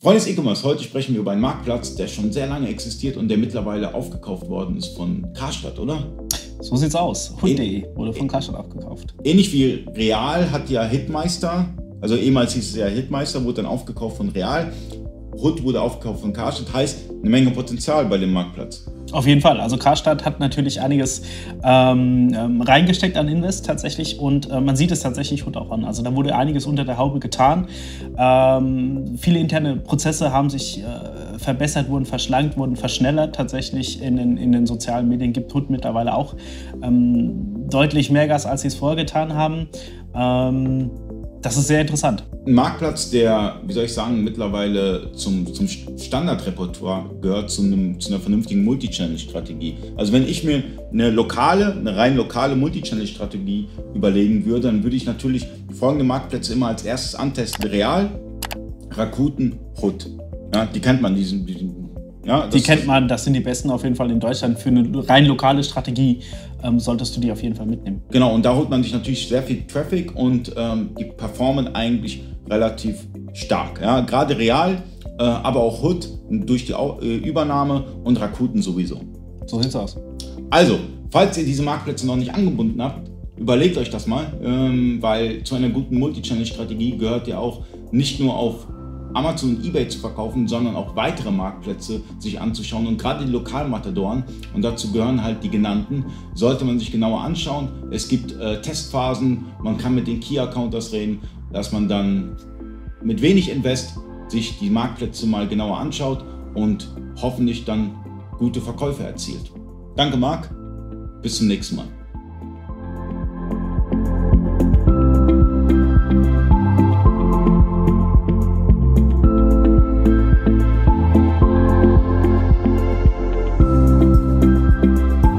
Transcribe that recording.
Freunde des E-Commerce, heute sprechen wir über einen Marktplatz, der schon sehr lange existiert und der mittlerweile aufgekauft worden ist von Karstadt, oder? So sieht's aus. Hund.de wurde von Karstadt aufgekauft. Ähnlich wie Real hat ja Hitmeister, also ehemals hieß es ja Hitmeister, wurde dann aufgekauft von Real. Hood wurde aufgekauft von Karstadt, heißt eine Menge Potenzial bei dem Marktplatz. Auf jeden Fall. Also Karstadt hat natürlich einiges ähm, ähm, reingesteckt an Invest tatsächlich und äh, man sieht es tatsächlich auch an. Also da wurde einiges unter der Haube getan. Ähm, viele interne Prozesse haben sich äh, verbessert, wurden verschlankt, wurden verschnellert. Tatsächlich in den, in den sozialen Medien gibt Hood mittlerweile auch ähm, deutlich mehr Gas, als sie es vorher getan haben. Das ist sehr interessant. Ein Marktplatz, der, wie soll ich sagen, mittlerweile zum, zum Standardrepertoire gehört, zu, einem, zu einer vernünftigen Multichannel-Strategie. Also wenn ich mir eine lokale, eine rein lokale Multichannel-Strategie überlegen würde, dann würde ich natürlich folgende Marktplätze immer als erstes antesten. Real, Rakuten, Hood. Ja, die kennt man, diesen, diesen ja, die kennt man, das sind die besten auf jeden Fall in Deutschland. Für eine rein lokale Strategie ähm, solltest du die auf jeden Fall mitnehmen. Genau, und da holt man sich natürlich sehr viel Traffic und ähm, die performen eigentlich relativ stark. Ja? Gerade Real, äh, aber auch Hood durch die äh, Übernahme und Rakuten sowieso. So sieht's aus. Also, falls ihr diese Marktplätze noch nicht angebunden habt, überlegt euch das mal, ähm, weil zu einer guten Multichannel-Strategie gehört ja auch nicht nur auf Amazon und eBay zu verkaufen, sondern auch weitere Marktplätze sich anzuschauen. Und gerade die Lokalmatadoren, und dazu gehören halt die genannten, sollte man sich genauer anschauen. Es gibt äh, Testphasen, man kann mit den Key-Accounters reden, dass man dann mit wenig Invest sich die Marktplätze mal genauer anschaut und hoffentlich dann gute Verkäufe erzielt. Danke Marc, bis zum nächsten Mal.